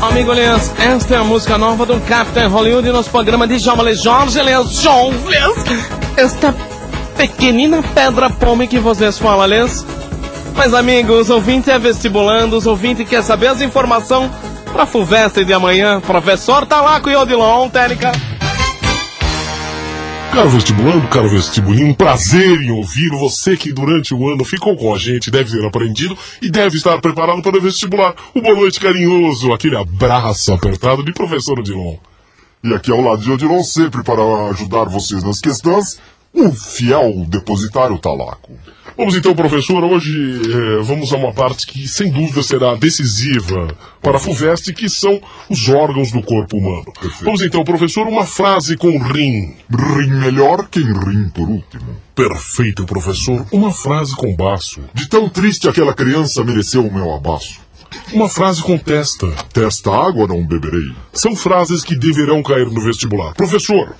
Amigo Elias, esta é a música nova do Captain Hollywood e nosso programa de Jamale Jorge Elias Jones. Esta pequenina pedra pome que vocês falam, Elias. Mas amigos, ouvinte é vestibulando, os ouvintes quer saber as informações para a FUVEST de amanhã. Professor Talaco e Odilon, técnica. Caro vestibulando, caro vestibulinho, um prazer em ouvir você que durante o ano ficou com a gente, deve ter aprendido e deve estar preparado para o vestibular. Um boa noite carinhoso, aquele abraço apertado de professor Odilon. E aqui ao lado de Odilon, sempre para ajudar vocês nas questões, o fiel depositário Talaco. Vamos então, professor, hoje eh, vamos a uma parte que sem dúvida será decisiva para a FUVEST, que são os órgãos do corpo humano. Perfeito. Vamos então, professor, uma frase com rim. Rim melhor, quem rim por último. Perfeito, professor. Uma frase com baço. De tão triste aquela criança mereceu o meu abaço. Uma frase com testa. Testa água não beberei. São frases que deverão cair no vestibular. Professor,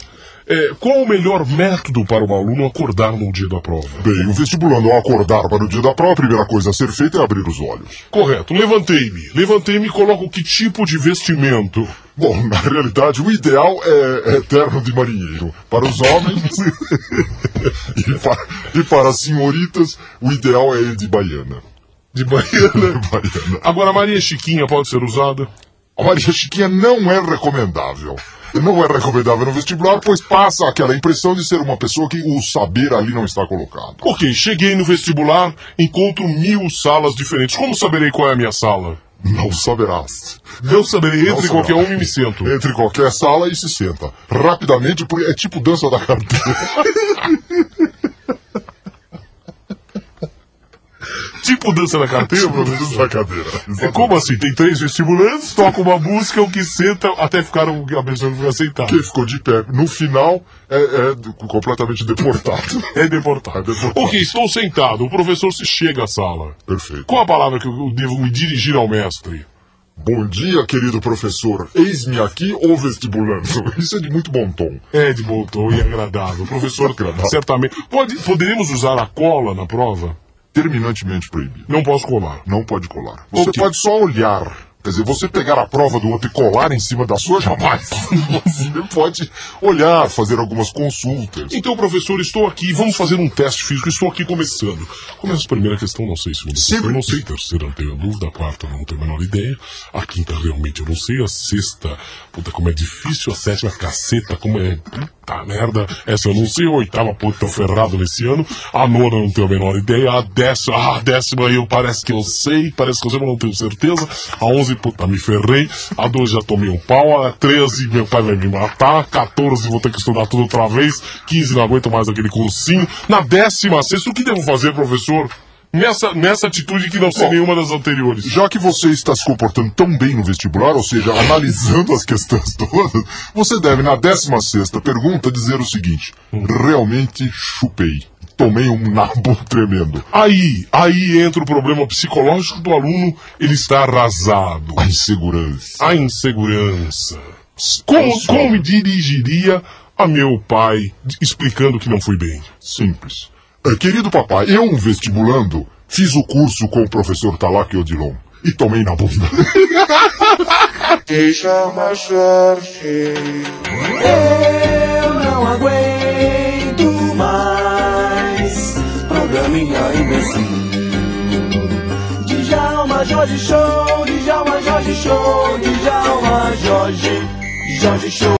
é, qual o melhor método para o aluno acordar no dia da prova? Bem, o vestibulando ao acordar para o dia da prova, a primeira coisa a ser feita é abrir os olhos. Correto. Levantei-me. Levantei-me e coloco que tipo de vestimento? Bom, na realidade, o ideal é, é terno de marinheiro. Para os homens e, para, e para as senhoritas, o ideal é de baiana. De baiana. baiana. Agora, a Maria Chiquinha pode ser usada? A Maria Chiquinha não é recomendável. Não é recomendável no vestibular, pois passa aquela impressão de ser uma pessoa que o saber ali não está colocado. Ok, cheguei no vestibular, encontro mil salas diferentes. Como saberei qual é a minha sala? Não saberás. Não saberei, entre qualquer um e me sento. Entre qualquer sala e se senta. Rapidamente, porque é tipo dança da carteira. Tipo dança na carteira, Tipo dança da cadeira. É como assim? Tem três vestibulantes, toca uma música, o que senta até ficar o- a pessoa que fica sentada. Quem ficou de pé no final é, é completamente deportado. É deportado. É deportado. Ok, estou sentado. O professor se chega à sala. Perfeito. Qual a palavra que eu devo me dirigir ao mestre? Bom dia, querido professor. Eis-me aqui, o vestibulando. Isso é de muito bom tom. É de bom tom e agradável. Professor, Agradável. certamente. Pode, poderíamos usar a cola na prova? Terminantemente proibido. Não posso colar. Não pode colar. Você Ok. pode só olhar. Quer dizer, você pegar a prova do outro e colar em cima da sua, jamais. Você pode olhar, fazer algumas consultas. Então, professor, estou aqui. Vamos fazer um teste físico. Estou aqui começando. Começa a primeira questão, não sei. Segunda questão, Sempre- não sei. Terceira, não tenho dúvida. A quarta, não tenho a menor ideia. A quinta, realmente, eu não sei. A sexta, puta, como é difícil. A sétima, caceta, como é. Puta merda. Essa eu não sei. Oitava, puta, tô ferrado nesse ano. A nona, não tenho a menor ideia. A décima, a décima, eu parece que eu sei. Parece que eu sei, mas não tenho certeza. A onze, puta, me ferrei. A doze, já tomei um pau. A treze, meu pai vai me matar. 14, vou ter que estudar tudo outra vez. 15, não aguento mais aquele cursinho. Na décima sexta, o que devo fazer, professor? Nessa, nessa atitude que não sei Bom, nenhuma das anteriores. Já que você está se comportando tão bem no vestibular, ou seja, analisando as questões todas, você deve, na 16 pergunta, dizer o seguinte: realmente chupei. Tomei um nabo tremendo. Aí, aí entra o problema psicológico do aluno, ele está arrasado. A insegurança. A insegurança. Como, como me dirigiria a meu pai explicando que não fui bem? Simples. É, querido papai, eu, um vestibulando, fiz o curso com o professor Talac Odilon. E tomei na bunda. Deixa uma Jorge. Eu não aguento mais. Programinha imbecil. Djalma Jorge Show, Djalma Jorge Show, Djalma Jorge, Jorge Show.